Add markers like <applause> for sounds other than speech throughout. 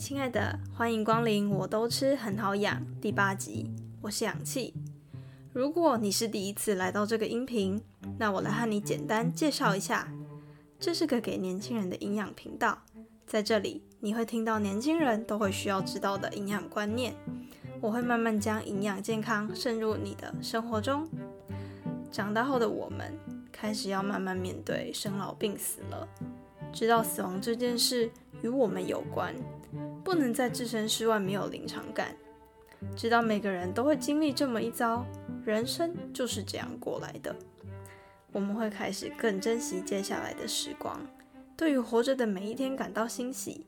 亲爱的，欢迎光临，我都吃很好养第八集，我是氧气。如果你是第一次来到这个音频，那我来和你简单介绍一下，这是个给年轻人的营养频道，在这里你会听到年轻人都会需要知道的营养观念，我会慢慢将营养健康渗入你的生活中。长大后的我们开始要慢慢面对生老病死了，知道死亡这件事与我们有关。不能在置身事外没有临场感，知道每个人都会经历这么一遭，人生就是这样过来的。我们会开始更珍惜接下来的时光，对于活着的每一天感到欣喜，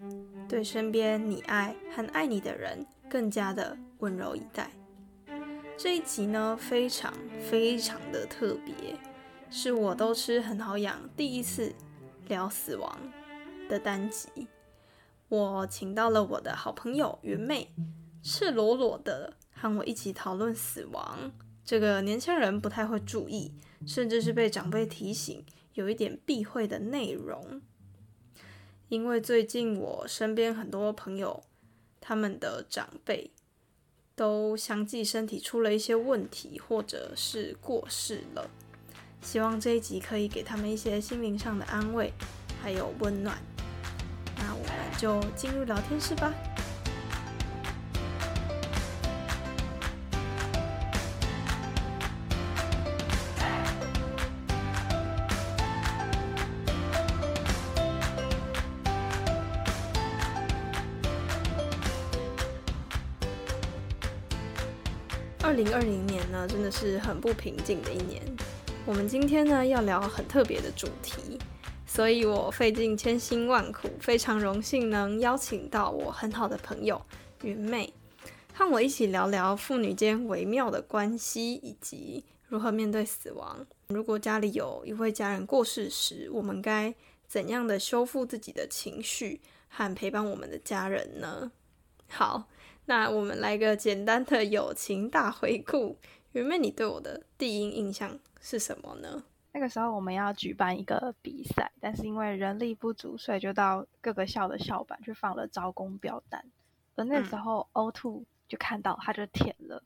对身边你爱和爱你的人更加的温柔以待。这一集呢，非常非常的特别，是我都吃很好养第一次聊死亡的单集。我请到了我的好朋友云妹，赤裸裸的和我一起讨论死亡。这个年轻人不太会注意，甚至是被长辈提醒，有一点避讳的内容。因为最近我身边很多朋友，他们的长辈都相继身体出了一些问题，或者是过世了。希望这一集可以给他们一些心灵上的安慰，还有温暖。就进入聊天室吧。二零二零年呢，真的是很不平静的一年。我们今天呢，要聊很特别的主题。所以我费尽千辛万苦，非常荣幸能邀请到我很好的朋友云妹，和我一起聊聊父女间微妙的关系，以及如何面对死亡。如果家里有一位家人过世时，我们该怎样的修复自己的情绪和陪伴我们的家人呢？好，那我们来个简单的友情大回顾。云妹，你对我的第一印象是什么呢？那个时候我们要举办一个比赛，但是因为人力不足，所以就到各个校的校板去放了招工表单。而那时候 O Two 就看到，他就填了。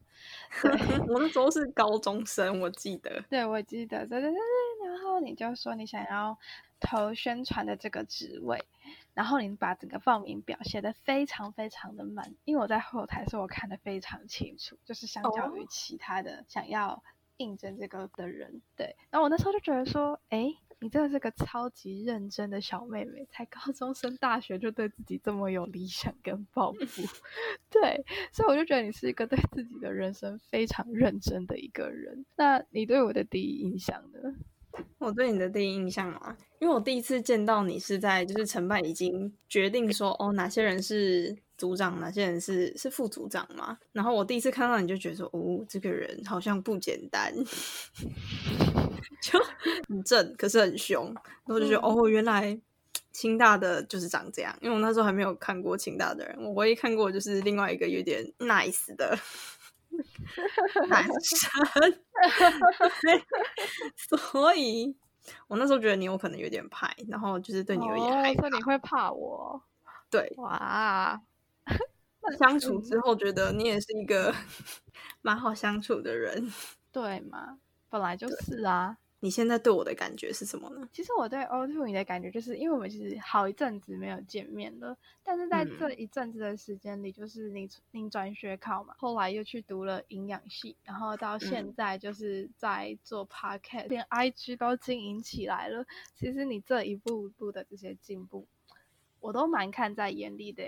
<laughs> 我那时候是高中生，我记得。对，我记得，对对对对。然后你就说你想要投宣传的这个职位，然后你把整个报名表写的非常非常的满，因为我在后台，所以我看得非常清楚，就是相较于其他的想要。应征这个的人，对，然后我那时候就觉得说，哎，你真的是个超级认真的小妹妹，才高中升大学就对自己这么有理想跟抱负，<laughs> 对，所以我就觉得你是一个对自己的人生非常认真的一个人。那你对我的第一印象呢？我对你的第一印象啊，因为我第一次见到你是在就是成办已经决定说，哦，哪些人是。组长，哪些人是是副组长嘛？然后我第一次看到你就觉得说，哦，这个人好像不简单，<laughs> 就很正，可是很凶。然后就觉得，哦，原来清大的就是长这样。因为我那时候还没有看过清大的人，我唯一看过就是另外一个有点 nice 的男 <laughs> 生。<laughs> 所以，我那时候觉得你有可能有点怕，然后就是对你有点害怕。你会怕我？对，哇。相处之 <laughs> 后，觉得你也是一个蛮好相处的人，对嘛？本来就是啊。你现在对我的感觉是什么呢？其实我对 O Two 你的感觉，就是因为我们其实好一阵子没有见面了，但是在这一阵子的时间里，就是你你转学考嘛，后来又去读了营养系，然后到现在就是在做 Podcast，连 IG 都经营起来了。其实你这一步步的这些进步，我都蛮看在眼里的。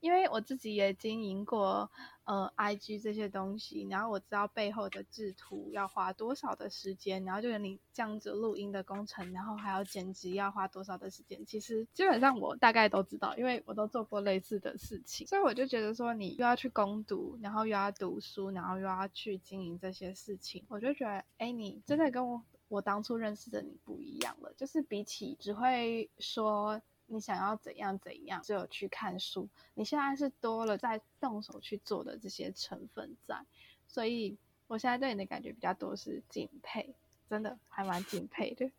因为我自己也经营过呃，IG 这些东西，然后我知道背后的制图要花多少的时间，然后就是你这样子录音的工程，然后还要剪辑要花多少的时间，其实基本上我大概都知道，因为我都做过类似的事情，所以我就觉得说你又要去攻读，然后又要读书，然后又要去经营这些事情，我就觉得，哎，你真的跟我我当初认识的你不一样了，就是比起只会说。你想要怎样怎样，只有去看书。你现在是多了在动手去做的这些成分在，所以我现在对你的感觉比较多是敬佩，真的还蛮敬佩的。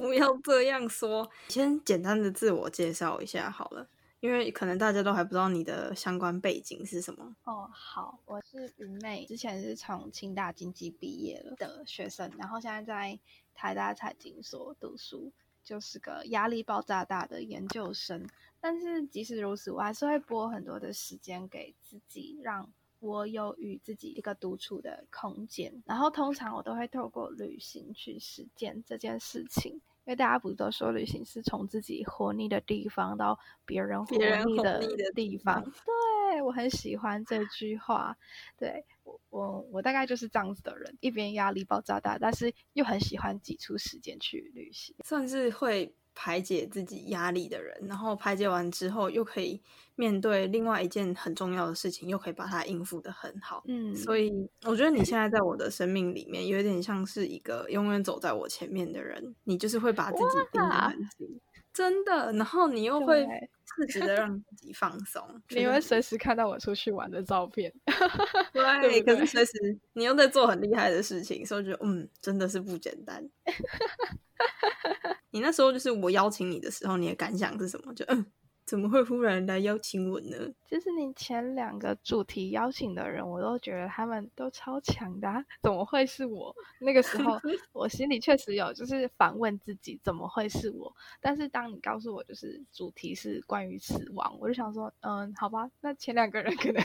不要这样说，先简单的自我介绍一下好了。因为可能大家都还不知道你的相关背景是什么。哦，好，我是云妹，之前是从清大经济毕业了的学生，然后现在在台大财经所读书，就是个压力爆炸大的研究生。但是即使如此，我还是会拨很多的时间给自己，让。我有与自己一个独处的空间，然后通常我都会透过旅行去实践这件事情，因为大家不是都说旅行是从自己活腻的地方到别人活腻的地方？对我很喜欢这句话。对我，我我大概就是这样子的人，一边压力爆炸大，但是又很喜欢挤出时间去旅行，算是会。排解自己压力的人，然后排解完之后，又可以面对另外一件很重要的事情，又可以把它应付的很好。嗯，所以我觉得你现在在我的生命里面，有点像是一个永远走在我前面的人。你就是会把自己盯得很紧，真的。然后你又会自觉的让自己放松，你会随时看到我出去玩的照片。<laughs> 对，可是随时你又在做很厉害的事情，所以觉得嗯，真的是不简单。<laughs> 你那时候就是我邀请你的时候，你的感想是什么？就嗯，怎么会忽然来邀请我呢？就是你前两个主题邀请的人，我都觉得他们都超强的，怎么会是我？那个时候 <laughs> 我心里确实有就是反问自己，怎么会是我？但是当你告诉我就是主题是关于死亡，我就想说，嗯，好吧，那前两个人可能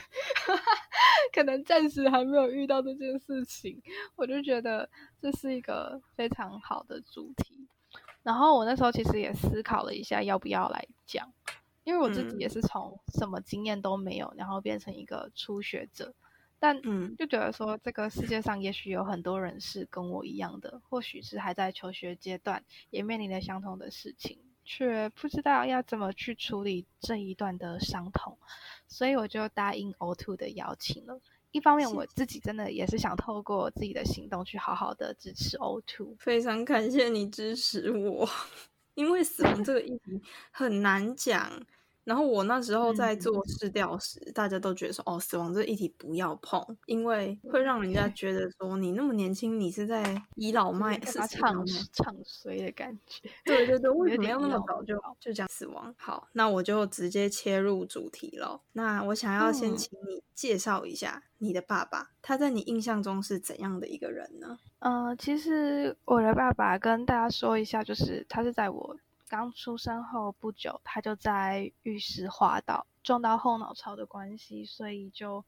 <laughs> 可能暂时还没有遇到这件事情，我就觉得这是一个非常好的主题。然后我那时候其实也思考了一下，要不要来讲，因为我自己也是从什么经验都没有，然后变成一个初学者，但就觉得说这个世界上也许有很多人是跟我一样的，或许是还在求学阶段，也面临着相同的事情，却不知道要怎么去处理这一段的伤痛，所以我就答应 O Two 的邀请了。一方面，我自己真的也是想透过自己的行动去好好的支持 O Two。非常感谢你支持我，因为死亡这个议题很难讲。然后我那时候在做试调时，大家都觉得说：“哦，死亡这个议题不要碰，因为会让人家觉得说你那么年轻，你是在倚老卖是唱唱衰的感觉。<laughs> ”对对对，为什么要那么早就就讲死亡？好，那我就直接切入主题了。那我想要先请你介绍一下你的爸爸，他在你印象中是怎样的一个人呢？呃，其实我的爸爸跟大家说一下，就是他是在我。刚出生后不久，他就在浴室滑倒，撞到后脑勺的关系，所以就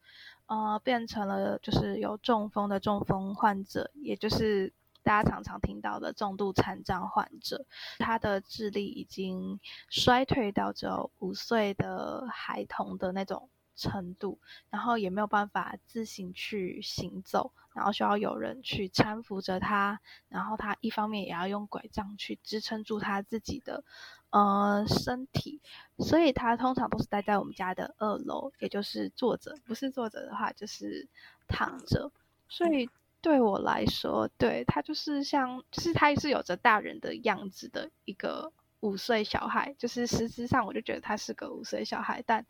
呃变成了就是有中风的中风患者，也就是大家常常听到的重度残障患者。他的智力已经衰退到只有五岁的孩童的那种。程度，然后也没有办法自行去行走，然后需要有人去搀扶着他，然后他一方面也要用拐杖去支撑住他自己的呃身体，所以他通常都是待在我们家的二楼，也就是坐着，不是坐着的话就是躺着。所以对我来说，对他就是像，就是他也是有着大人的样子的一个五岁小孩，就是实质上我就觉得他是个五岁小孩，但。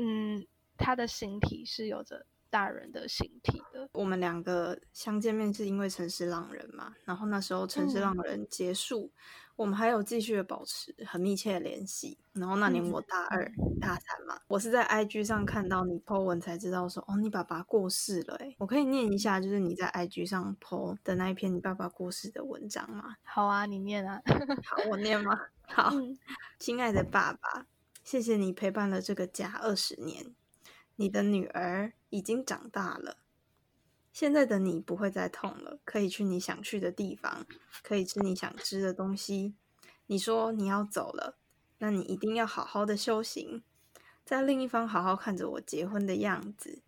嗯，他的形体是有着大人的形体的。我们两个相见面是因为《城市浪人》嘛，然后那时候《城市浪人》结束，我们还有继续的保持很密切的联系。然后那年我大二、大三嘛，我是在 IG 上看到你 po 文才知道说，哦，你爸爸过世了。哎，我可以念一下，就是你在 IG 上 po 的那一篇你爸爸过世的文章吗？好啊，你念啊。<laughs> 好，我念吗？好，亲爱的爸爸。谢谢你陪伴了这个家二十年，你的女儿已经长大了，现在的你不会再痛了，可以去你想去的地方，可以吃你想吃的东西。你说你要走了，那你一定要好好的修行，在另一方好好看着我结婚的样子。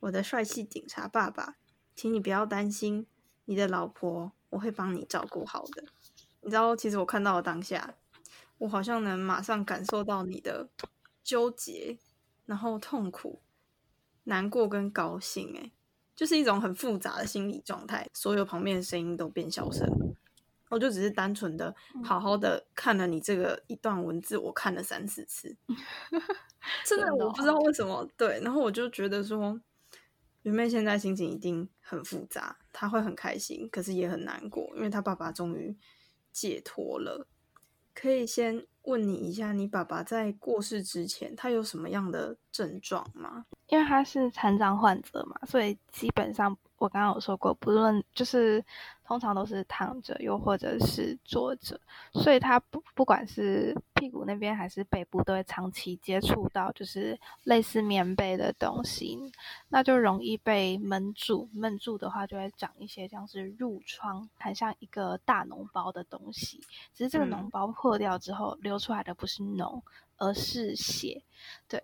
我的帅气警察爸爸，请你不要担心，你的老婆我会帮你照顾好的。你知道，其实我看到了当下。我好像能马上感受到你的纠结，然后痛苦、难过跟高兴，哎，就是一种很复杂的心理状态。所有旁边的声音都变小声，我就只是单纯的好好的看了你这个一段文字，我看了三四次，<laughs> 真的我不知道为什么。对，然后我就觉得说，云妹现在心情一定很复杂，她会很开心，可是也很难过，因为她爸爸终于解脱了。可以先问你一下，你爸爸在过世之前，他有什么样的症状吗？因为他是残障患者嘛，所以基本上我刚刚有说过，不论就是通常都是躺着，又或者是坐着，所以他不不管是屁股那边还是背部，都会长期接触到就是类似棉被的东西，那就容易被闷住。闷住的话，就会长一些像是褥疮，很像一个大脓包的东西。只是这个脓包破掉之后，流出来的不是脓，而是血。对。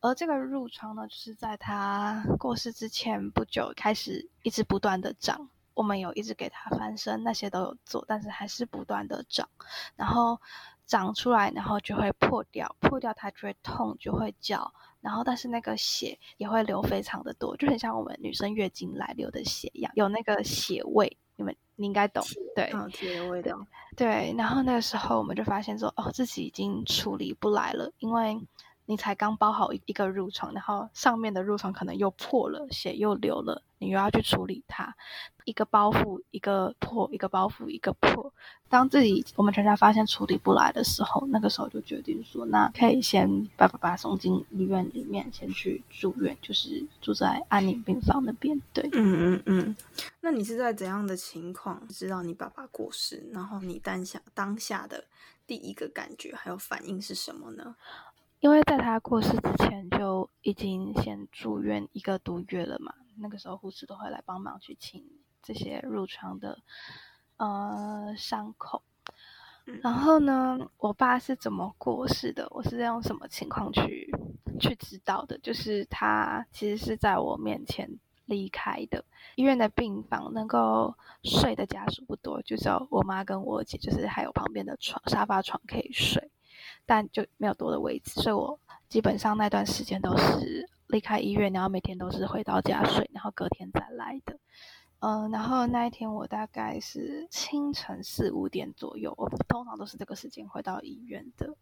而这个褥疮呢，就是在他过世之前不久开始一直不断的长，我们有一直给他翻身，那些都有做，但是还是不断的长，然后长出来，然后就会破掉，破掉它就会痛，就会叫，然后但是那个血也会流非常的多，就很像我们女生月经来流的血一样，有那个血味，你们你应该懂，对，血味的，对，然后那个时候我们就发现说，哦，自己已经处理不来了，因为。你才刚包好一个褥疮，然后上面的褥疮可能又破了，血又流了，你又要去处理它，一个包袱一个破，一个包袱一个破。当自己我们全家发现处理不来的时候，那个时候就决定说，那可以先把爸爸送进医院里面，先去住院，就是住在安宁病房那边。对，嗯嗯嗯。那你是在怎样的情况知道你爸爸过世？然后你当下当下的第一个感觉还有反应是什么呢？因为在他过世之前就已经先住院一个多月了嘛，那个时候护士都会来帮忙去清这些褥疮的呃伤口。然后呢，我爸是怎么过世的？我是用什么情况去去知道的？就是他其实是在我面前离开的。医院的病房能够睡的家属不多，就只有我妈跟我姐，就是还有旁边的床沙发床可以睡。但就没有多的位置，所以我基本上那段时间都是离开医院，然后每天都是回到家睡，然后隔天再来的。嗯，然后那一天我大概是清晨四五点左右，我通常都是这个时间回到医院的。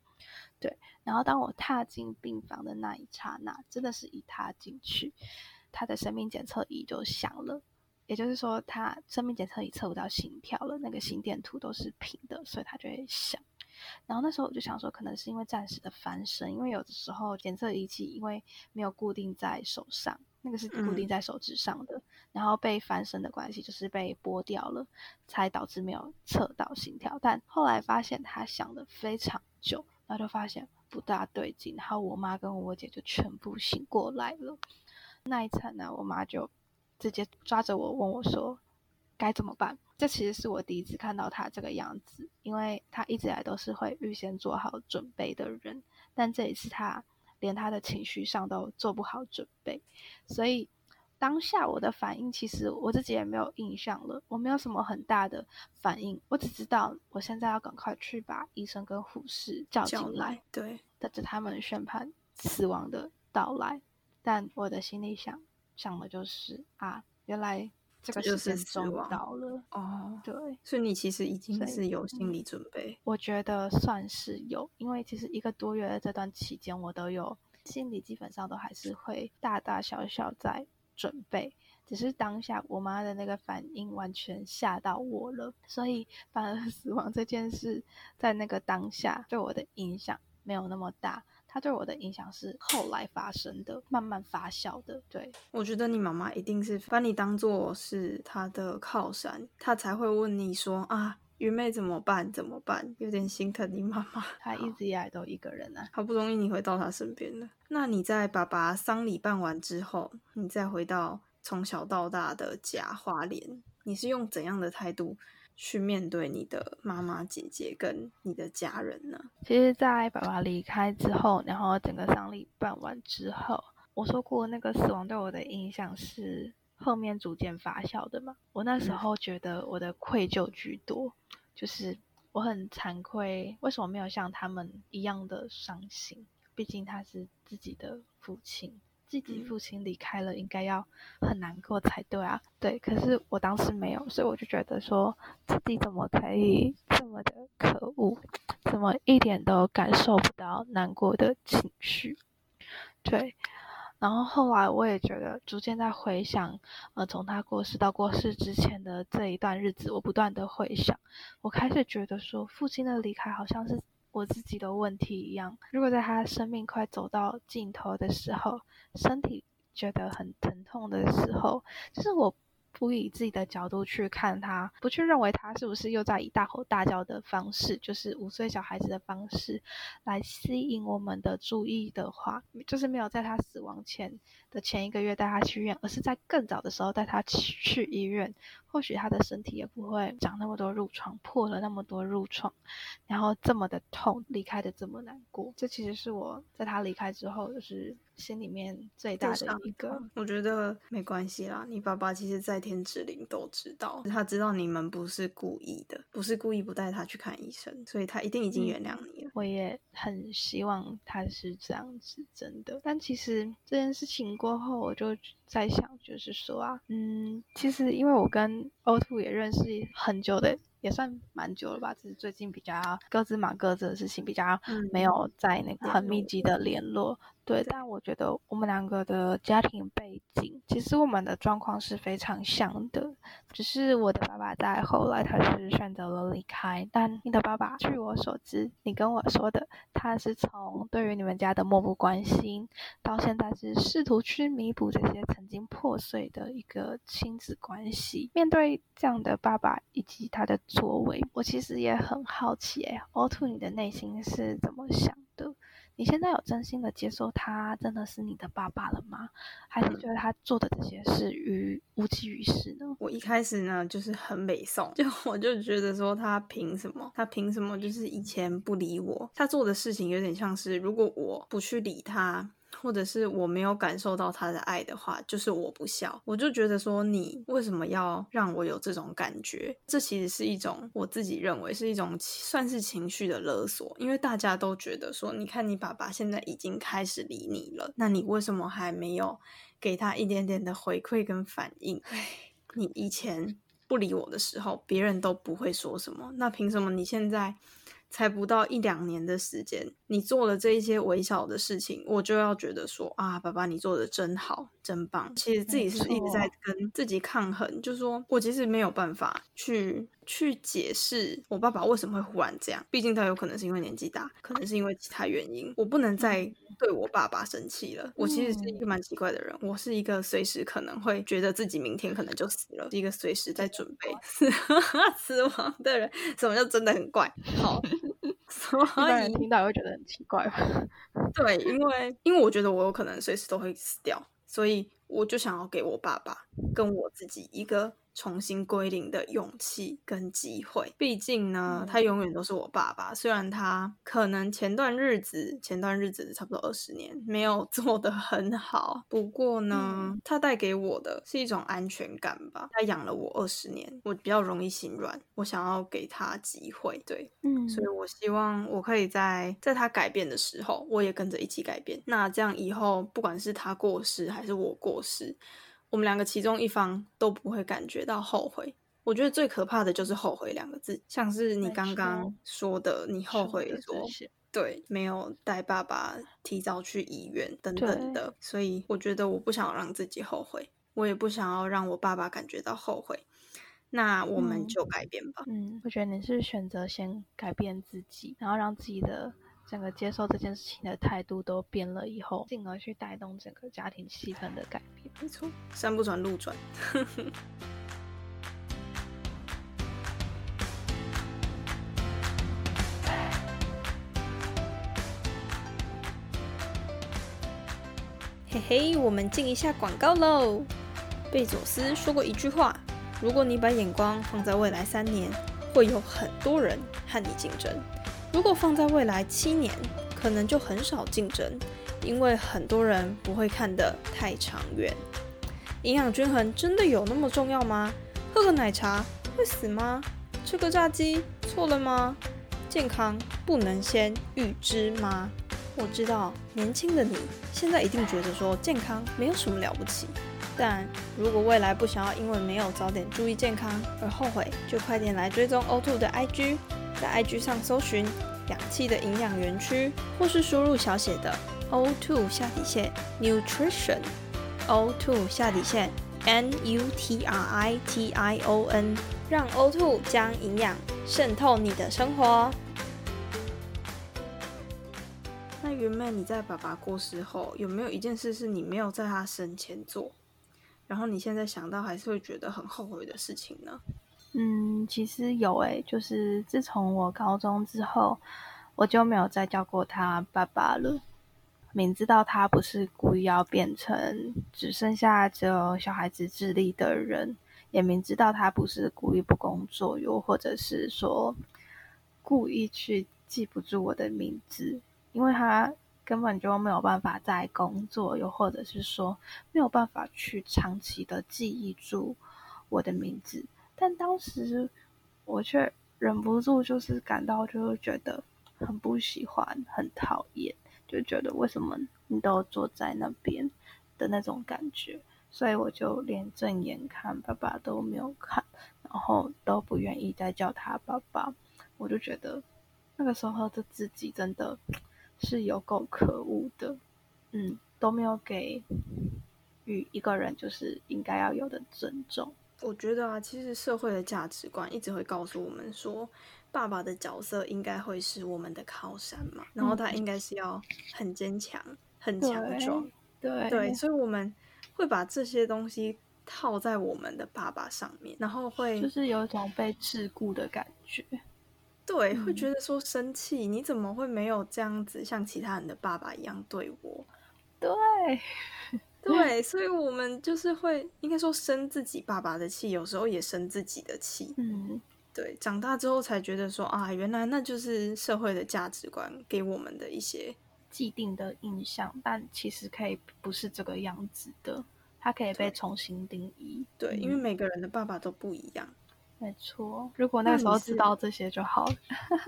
对，然后当我踏进病房的那一刹那，真的是一踏进去，他的生命检测仪就响了，也就是说他生命检测仪测不到心跳了，那个心电图都是平的，所以他就会响。然后那时候我就想说，可能是因为暂时的翻身，因为有的时候检测仪器因为没有固定在手上，那个是固定在手指上的，然后被翻身的关系，就是被剥掉了，才导致没有测到心跳。但后来发现他想的非常久，然后就发现不大对劲，然后我妈跟我姐就全部醒过来了。那一刹那，我妈就直接抓着我问我说。该怎么办？这其实是我第一次看到他这个样子，因为他一直来都是会预先做好准备的人，但这一次他连他的情绪上都做不好准备，所以当下我的反应其实我自己也没有印象了，我没有什么很大的反应，我只知道我现在要赶快去把医生跟护士叫进来，对，等着他们宣判死亡的到来。但我的心里想想的就是啊，原来。这个时间终到了哦，对，所以你其实已经是有心理准备。我觉得算是有，因为其实一个多月的这段期间，我都有心理基本上都还是会大大小小在准备，只是当下我妈的那个反应完全吓到我了，所以反而 <laughs> 死亡这件事在那个当下对我的影响没有那么大。他对我的影响是后来发生的，慢慢发酵的。对我觉得你妈妈一定是把你当做是她的靠山，她才会问你说啊，云妹怎么办？怎么办？有点心疼你妈妈。她一直以来都一个人啊，好不容易你回到她身边了。那你在爸爸丧礼办完之后，你再回到从小到大的家花莲，你是用怎样的态度？去面对你的妈妈、姐姐跟你的家人呢？其实，在爸爸离开之后，然后整个丧礼办完之后，我说过那个死亡对我的影响是后面逐渐发酵的嘛。我那时候觉得我的愧疚居多，就是我很惭愧，为什么没有像他们一样的伤心？毕竟他是自己的父亲。自己父亲离开了，应该要很难过才对啊。对，可是我当时没有，所以我就觉得说自己怎么可以这么的可恶，怎么一点都感受不到难过的情绪？对，然后后来我也觉得，逐渐在回想，呃，从他过世到过世之前的这一段日子，我不断的回想，我开始觉得说，父亲的离开好像是。我自己的问题一样。如果在他生命快走到尽头的时候，身体觉得很疼痛的时候，就是我。不以自己的角度去看他，不去认为他是不是又在以大吼大叫的方式，就是五岁小孩子的方式来吸引我们的注意的话，就是没有在他死亡前的前一个月带他去医院，而是在更早的时候带他去医院，或许他的身体也不会长那么多褥疮，破了那么多褥疮，然后这么的痛，离开的这么难过。这其实是我在他离开之后，就是。心里面最大的一个，我觉得没关系啦。你爸爸其实在天之灵都知道，他知道你们不是故意的，不是故意不带他去看医生，所以他一定已经原谅你了。我也很希望他是这样子，真的。但其实这件事情过后，我就在想，就是说啊，嗯，其实因为我跟 O Two 也认识很久的。也算蛮久了吧，只是最近比较各自忙各自的事情，比较没有在那个很密集的联络。对，但我觉得我们两个的家庭背景，其实我们的状况是非常像的。只是我的爸爸在后来他是选择了离开，但你的爸爸，据我所知，你跟我说的，他是从对于你们家的漠不关心，到现在是试图去弥补这些曾经破碎的一个亲子关系。面对这样的爸爸以及他的作为，我其实也很好奇，哎，O Two，你的内心是怎么想的？你现在有真心的接受他真的是你的爸爸了吗？还是觉得他做的这些事于无济于事呢？我一开始呢就是很美颂，就我就觉得说他凭什么？他凭什么？就是以前不理我，他做的事情有点像是如果我不去理他。或者是我没有感受到他的爱的话，就是我不孝。我就觉得说，你为什么要让我有这种感觉？这其实是一种我自己认为是一种算是情绪的勒索，因为大家都觉得说，你看你爸爸现在已经开始理你了，那你为什么还没有给他一点点的回馈跟反应？唉，你以前不理我的时候，别人都不会说什么，那凭什么你现在？才不到一两年的时间，你做了这一些微小的事情，我就要觉得说啊，爸爸你做的真好，真棒。其实自己是一直在跟自己抗衡，就是说我其实没有办法去。去解释我爸爸为什么会忽然这样，毕竟他有可能是因为年纪大，可能是因为其他原因。我不能再对我爸爸生气了。我其实是一个蛮奇怪的人，我是一个随时可能会觉得自己明天可能就死了，是一个随时在准备死 <laughs> 死亡的人。什么叫真的很怪？好，<laughs> 所以听到会觉得很奇怪。<laughs> 对，因为因为我觉得我有可能随时都会死掉，所以我就想要给我爸爸跟我自己一个。重新归零的勇气跟机会，毕竟呢，他永远都是我爸爸。虽然他可能前段日子，前段日子差不多二十年没有 <laughs> 做的很好，不过呢，他带给我的是一种安全感吧。他养了我二十年，我比较容易心软，我想要给他机会，对，嗯，所以我希望我可以在在他改变的时候，我也跟着一起改变。那这样以后，不管是他过世还是我过世。我们两个其中一方都不会感觉到后悔。我觉得最可怕的就是后悔两个字，像是你刚刚说的，你后悔说对没有带爸爸提早去医院等等的。所以我觉得我不想让自己后悔，我也不想要让我爸爸感觉到后悔。那我们就改变吧。嗯，我觉得你是选择先改变自己，然后让自己的。整个接受这件事情的态度都变了以后，进而去带动整个家庭气氛的改变。没错，山不转路转。<laughs> 嘿嘿，我们进一下广告喽。贝佐斯说过一句话：如果你把眼光放在未来三年，会有很多人和你竞争。如果放在未来七年，可能就很少竞争，因为很多人不会看得太长远。营养均衡真的有那么重要吗？喝个奶茶会死吗？吃个炸鸡错了吗？健康不能先预知吗？我知道年轻的你现在一定觉得说健康没有什么了不起，但如果未来不想要因为没有早点注意健康而后悔，就快点来追踪 O2 的 IG。在 IG 上搜寻“氧气的营养园区”，或是输入小写的 O2 下底线 Nutrition，O2 下底线 N U T R I T I O N，让 O2 将营养渗透你的生活。那云妹，你在爸爸过世后，有没有一件事是你没有在他生前做，然后你现在想到还是会觉得很后悔的事情呢？嗯，其实有诶，就是自从我高中之后，我就没有再叫过他爸爸了。明知道他不是故意要变成只剩下只有小孩子智力的人，也明知道他不是故意不工作，又或者是说故意去记不住我的名字，因为他根本就没有办法在工作，又或者是说没有办法去长期的记忆住我的名字。但当时我却忍不住，就是感到就是觉得很不喜欢，很讨厌。就觉得为什么你都坐在那边的那种感觉，所以我就连正眼看爸爸都没有看，然后都不愿意再叫他爸爸。我就觉得那个时候的自己真的是有够可恶的，嗯，都没有给予一个人就是应该要有的尊重。我觉得啊，其实社会的价值观一直会告诉我们说。爸爸的角色应该会是我们的靠山嘛，然后他应该是要很坚强、很强壮，对对，所以我们会把这些东西套在我们的爸爸上面，然后会就是有一种被桎梏的感觉，对，会觉得说生气，你怎么会没有这样子像其他人的爸爸一样对我？对 <laughs> 对，所以我们就是会应该说生自己爸爸的气，有时候也生自己的气，嗯。对，长大之后才觉得说啊，原来那就是社会的价值观给我们的一些既定的印象，但其实可以不是这个样子的，它可以被重新定义。对，因为每个人的爸爸都不一样。没错，如果那时候知道这些就好了。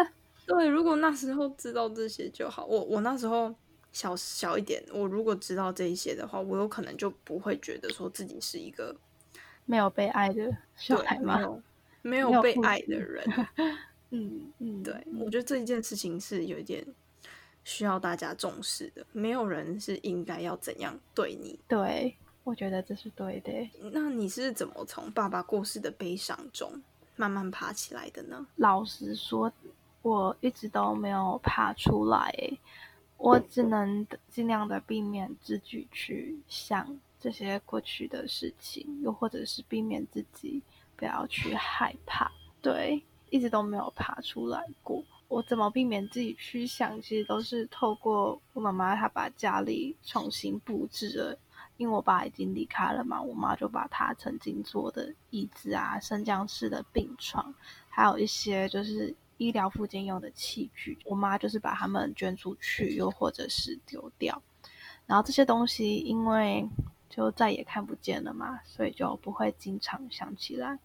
<laughs> 对，如果那时候知道这些就好。我我那时候小小一点，我如果知道这一些的话，我有可能就不会觉得说自己是一个没有被爱的小孩吗？没有被爱的人，<laughs> 嗯嗯，对，我觉得这一件事情是有一点需要大家重视的。没有人是应该要怎样对你，对我觉得这是对的。那你是怎么从爸爸过世的悲伤中慢慢爬起来的呢？老实说，我一直都没有爬出来，我只能尽量的避免自己去想这些过去的事情，又或者是避免自己。不要去害怕，对，一直都没有爬出来过。我怎么避免自己去想？其实都是透过我妈妈，她把家里重新布置了。因为我爸已经离开了嘛，我妈就把她曾经坐的椅子啊、升降式的病床，还有一些就是医疗附近用的器具，我妈就是把它们捐出去，又或者是丢掉。然后这些东西，因为就再也看不见了嘛，所以就不会经常想起来。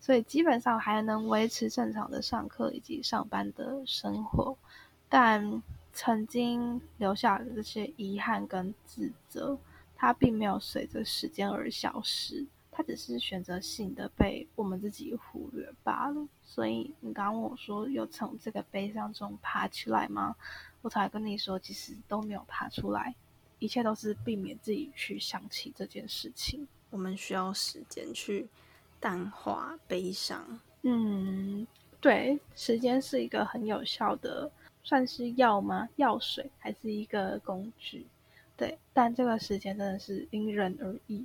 所以基本上还能维持正常的上课以及上班的生活，但曾经留下的这些遗憾跟自责，它并没有随着时间而消失，他只是选择性的被我们自己忽略罢了。所以你刚刚问我说有从这个悲伤中爬起来吗？我才跟你说，其实都没有爬出来，一切都是避免自己去想起这件事情。我们需要时间去。淡化悲伤，嗯，对，时间是一个很有效的，算是药吗？药水还是一个工具？对，但这个时间真的是因人而异。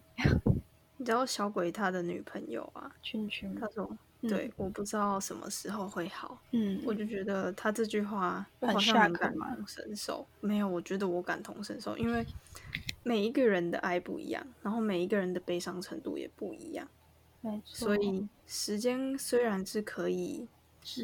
你知道小鬼他的女朋友啊，圈圈，他说，对，我不知道什么时候会好。嗯，我就觉得他这句话，我好像很感同身受。没有，我觉得我感同身受，因为 <laughs> 每一个人的爱不一样，然后每一个人的悲伤程度也不一样。没错所以时间虽然是可以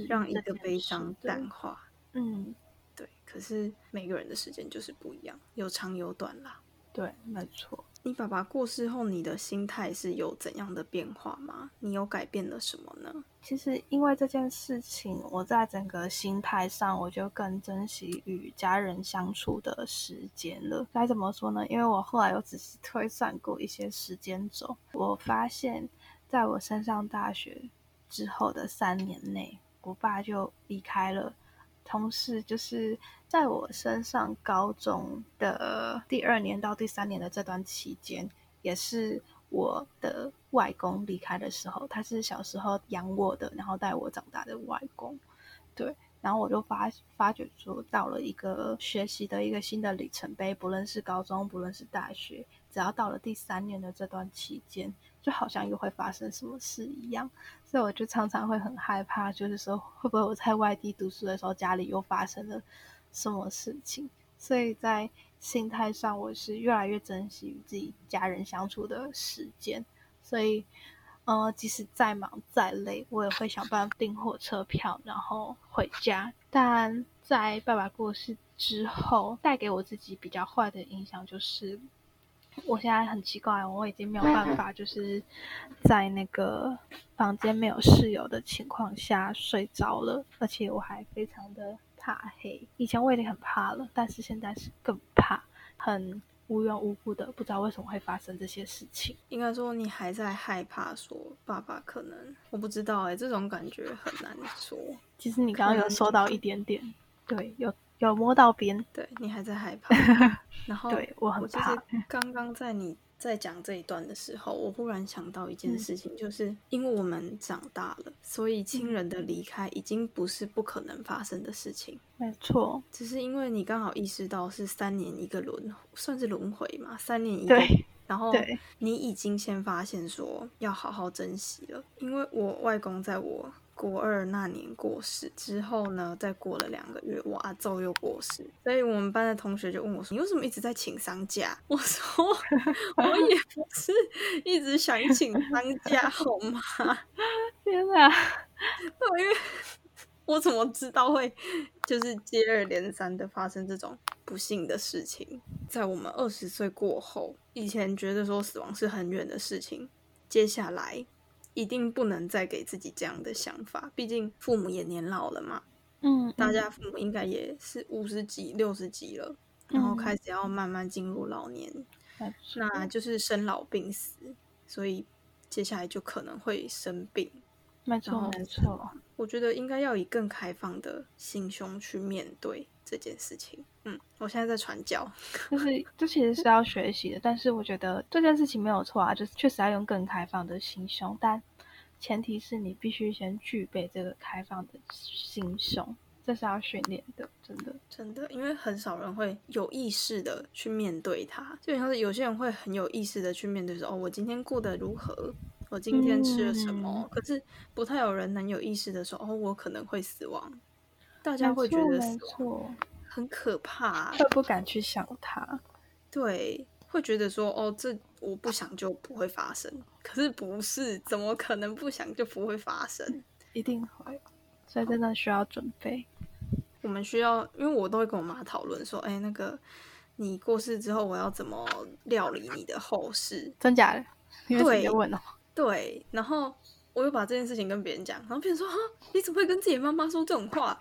让一个悲伤淡化，嗯，对，可是每个人的时间就是不一样，有长有短啦。对，没错。你爸爸过世后，你的心态是有怎样的变化吗？你有改变了什么呢？其实因为这件事情，我在整个心态上，我就更珍惜与家人相处的时间了。该怎么说呢？因为我后来有仔细推算过一些时间轴，我发现。在我升上大学之后的三年内，我爸就离开了。同时，就是在我升上高中的第二年到第三年的这段期间，也是我的外公离开的时候。他是小时候养我的，然后带我长大的外公。对，然后我就发发觉说，到了一个学习的一个新的里程碑，不论是高中，不论是大学，只要到了第三年的这段期间，就好像又会发生什么事一样，所以我就常常会很害怕，就是说会不会我在外地读书的时候，家里又发生了什么事情？所以在心态上，我是越来越珍惜与自己家人相处的时间，所以。呃，即使再忙再累，我也会想办法订火车票，然后回家。但在爸爸过世之后，带给我自己比较坏的影响就是，我现在很奇怪，我已经没有办法，就是在那个房间没有室友的情况下睡着了，而且我还非常的怕黑。以前我已经很怕了，但是现在是更怕，很。无缘无故的，不知道为什么会发生这些事情。应该说，你还在害怕，说爸爸可能，我不知道哎，这种感觉很难说。<laughs> 其实你刚刚有说到一点点，对，有有摸到边，对你还在害怕。然后，对我很怕。刚刚在你。在讲这一段的时候，我忽然想到一件事情，就是因为我们长大了，所以亲人的离开已经不是不可能发生的事情。没错，只是因为你刚好意识到是三年一个轮，算是轮回嘛，三年一个，然后你已经先发现说要好好珍惜了，因为我外公在我。国二那年过世之后呢，再过了两个月，我阿昼又过世，所以我们班的同学就问我说：“你为什么一直在请丧假？” <laughs> 我说：“我也不是一直想请丧假，好吗？” <laughs> 天哪！因为我怎么知道会就是接二连三的发生这种不幸的事情？在我们二十岁过后，以前觉得说死亡是很远的事情，接下来。一定不能再给自己这样的想法，毕竟父母也年老了嘛。嗯，大家父母应该也是五十几、六十几了，然后开始要慢慢进入老年，那就是生老病死，所以接下来就可能会生病。没错，没错。我觉得应该要以更开放的心胸去面对这件事情。嗯，我现在在传教，<laughs> 就是这其实是要学习的，但是我觉得这件事情没有错啊，就是确实要用更开放的心胸，但前提是你必须先具备这个开放的心胸，这是要训练的，真的，真的，因为很少人会有意识的去面对它，就像是有些人会很有意识的去面对说，哦，我今天过得如何，我今天吃了什么，可是不太有人能有意识的说，哦，我可能会死亡，大家会觉得死亡。很可怕，会不敢去想它。对，会觉得说哦，这我不想就不会发生。可是不是，怎么可能不想就不会发生？一定会，所以真的需要准备。我们需要，因为我都会跟我妈讨论说，哎，那个你过世之后，我要怎么料理你的后事？真假的？对，问哦。对，然后我又把这件事情跟别人讲，然后别人说哈，你怎么会跟自己妈妈说这种话？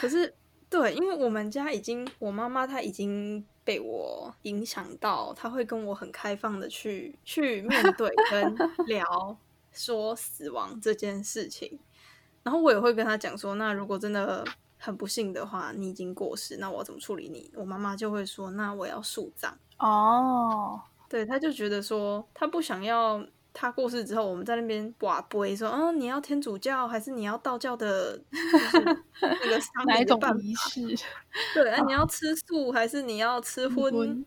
可是。对，因为我们家已经，我妈妈她已经被我影响到，她会跟我很开放的去去面对 <laughs> 跟聊说死亡这件事情，然后我也会跟她讲说，那如果真的很不幸的话，你已经过世，那我怎么处理你？我妈妈就会说，那我要树葬。哦，对，她就觉得说，她不想要。他过世之后，我们在那边寡杯说：“嗯，你要天主教还是你要道教的？<laughs> 那个哪一种仪式？对啊，你要吃素还是你要吃荤？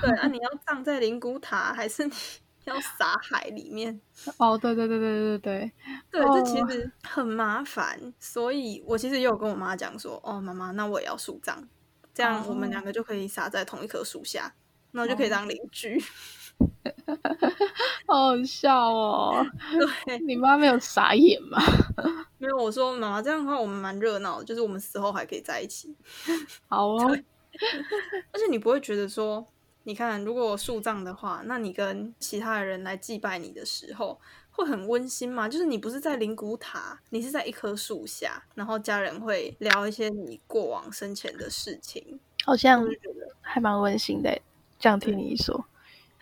对啊，你要葬在灵骨塔还是你 <laughs> 要撒海里面？哦，对对对对对对对，这其实很麻烦。所以我其实也有跟我妈讲说：哦，妈妈，那我也要树葬，这样我们两个就可以撒在同一棵树下，那就可以当邻居。” <laughs> 好好笑哦！对，你妈没有傻眼吗？<laughs> 没有，我说妈妈这样的话，我们蛮热闹的，就是我们死后还可以在一起。<laughs> 好哦，而且你不会觉得说，你看，如果树葬的话，那你跟其他的人来祭拜你的时候，会很温馨吗？就是你不是在灵骨塔，你是在一棵树下，然后家人会聊一些你过往生前的事情，好像还蛮温馨的。这样听你一说。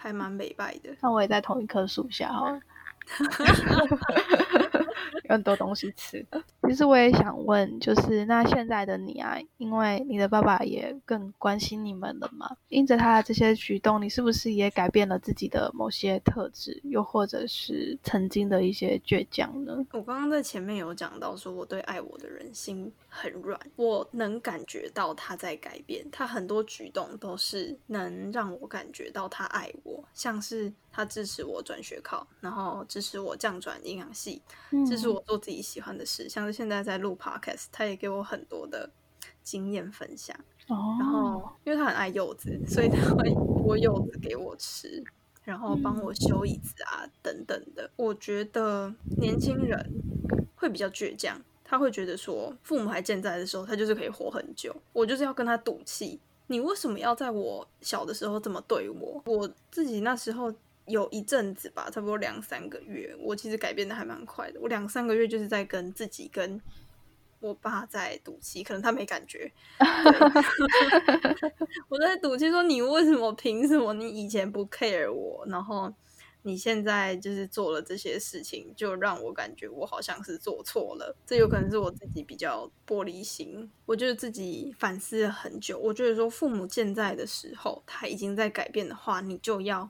还蛮美败的，那我也在同一棵树下哈，<laughs> 有很多东西吃。其实我也想问，就是那现在的你啊，因为你的爸爸也更关心你们了嘛？因着他的这些举动，你是不是也改变了自己的某些特质，又或者是曾经的一些倔强呢？我刚刚在前面有讲到，说我对爱我的人心很软，我能感觉到他在改变，他很多举动都是能让我感觉到他爱我，像是他支持我转学考，然后支持我降转营养系，支持我做自己喜欢的事，像是现在在录 podcast，他也给我很多的经验分享。哦，然后因为他很爱柚子，所以他会剥柚子给我吃，然后帮我修椅子啊等等的。我觉得年轻人会比较倔强，他会觉得说父母还健在的时候，他就是可以活很久。我就是要跟他赌气，你为什么要在我小的时候这么对我？我自己那时候有一阵子吧，差不多两三个月，我其实改变的还蛮快的。我两三个月就是在跟自己跟我爸在赌气，可能他没感觉。<laughs> <laughs> 我在赌气说：“你为什么？凭什么？你以前不 care 我，然后你现在就是做了这些事情，就让我感觉我好像是做错了。这有可能是我自己比较玻璃心。我觉得自己反思了很久。我觉得说，父母健在的时候，他已经在改变的话，你就要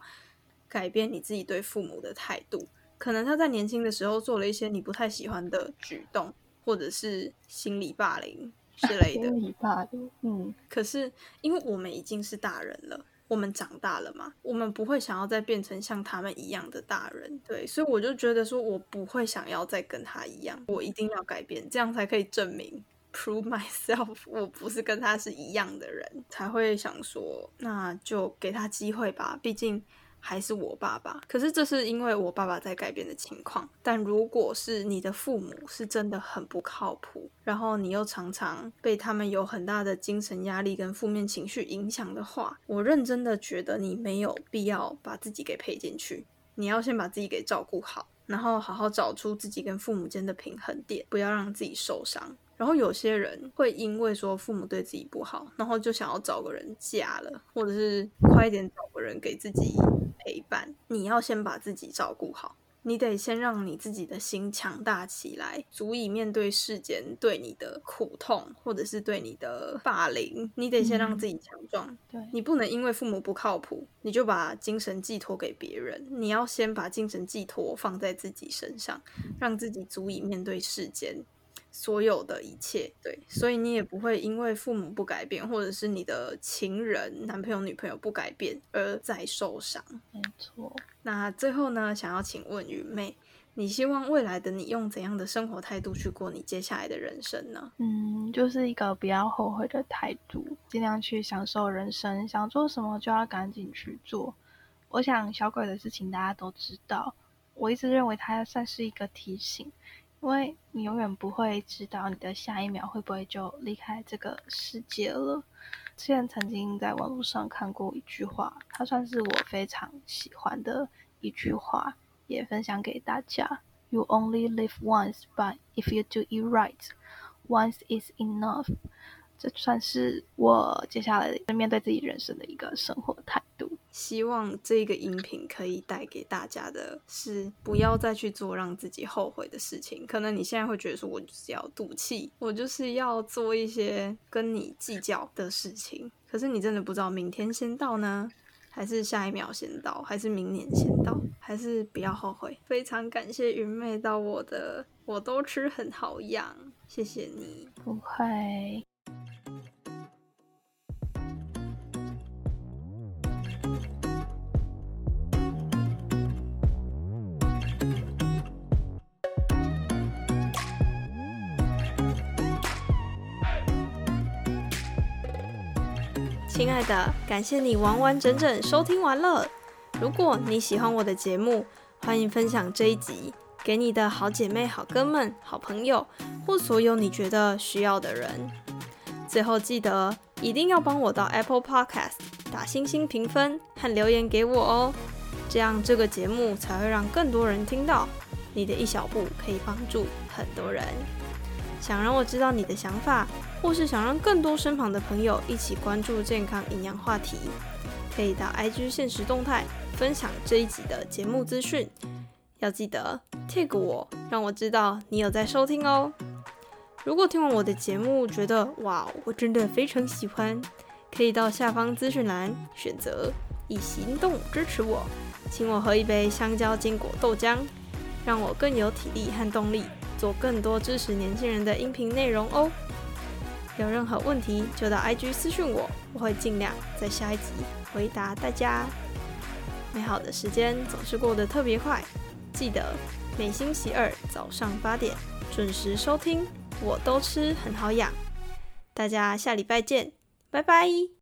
改变你自己对父母的态度。可能他在年轻的时候做了一些你不太喜欢的举动。”或者是心理霸凌之类的，心理霸凌，嗯。可是因为我们已经是大人了，我们长大了嘛，我们不会想要再变成像他们一样的大人，对。所以我就觉得说，我不会想要再跟他一样，我一定要改变，这样才可以证明 prove <laughs> myself，我不是跟他是一样的人，才会想说，那就给他机会吧，毕竟。还是我爸爸，可是这是因为我爸爸在改变的情况。但如果是你的父母是真的很不靠谱，然后你又常常被他们有很大的精神压力跟负面情绪影响的话，我认真的觉得你没有必要把自己给配进去。你要先把自己给照顾好，然后好好找出自己跟父母间的平衡点，不要让自己受伤。然后有些人会因为说父母对自己不好，然后就想要找个人嫁了，或者是快一点找个人给自己陪伴。你要先把自己照顾好，你得先让你自己的心强大起来，足以面对世间对你的苦痛，或者是对你的霸凌。你得先让自己强壮。对你不能因为父母不靠谱，你就把精神寄托给别人。你要先把精神寄托放在自己身上，让自己足以面对世间。所有的一切，对，所以你也不会因为父母不改变，或者是你的情人、男朋友、女朋友不改变而再受伤。没错。那最后呢，想要请问雨妹，你希望未来的你用怎样的生活态度去过你接下来的人生呢？嗯，就是一个不要后悔的态度，尽量去享受人生，想做什么就要赶紧去做。我想小鬼的事情大家都知道，我一直认为它算是一个提醒。因为你永远不会知道你的下一秒会不会就离开这个世界了。之前曾经在网络上看过一句话，它算是我非常喜欢的一句话，也分享给大家：You only live once, but if you do it right, once is enough。这算是我接下来面对自己人生的一个生活态度。希望这个音频可以带给大家的是，不要再去做让自己后悔的事情。可能你现在会觉得说，我就是要赌气，我就是要做一些跟你计较的事情。可是你真的不知道明天先到呢，还是下一秒先到，还是明年先到，还是不要后悔。非常感谢云妹到我的，我都吃很好养，谢谢你。不会。亲爱的，感谢你完完整整收听完了。如果你喜欢我的节目，欢迎分享这一集给你的好姐妹、好哥们、好朋友，或所有你觉得需要的人。最后记得一定要帮我到 Apple Podcast 打星星评分和留言给我哦，这样这个节目才会让更多人听到。你的一小步可以帮助很多人。想让我知道你的想法，或是想让更多身旁的朋友一起关注健康营养话题，可以到 IG 现实动态分享这一集的节目资讯。要记得 tag 我，让我知道你有在收听哦。如果听完我的节目觉得哇，我真的非常喜欢，可以到下方资讯栏选择以行动支持我，请我喝一杯香蕉坚果豆浆，让我更有体力和动力做更多支持年轻人的音频内容哦。有任何问题就到 IG 私讯我，我会尽量在下一集回答大家。美好的时间总是过得特别快，记得每星期二早上八点准时收听。我都吃很好养，大家下礼拜见，拜拜。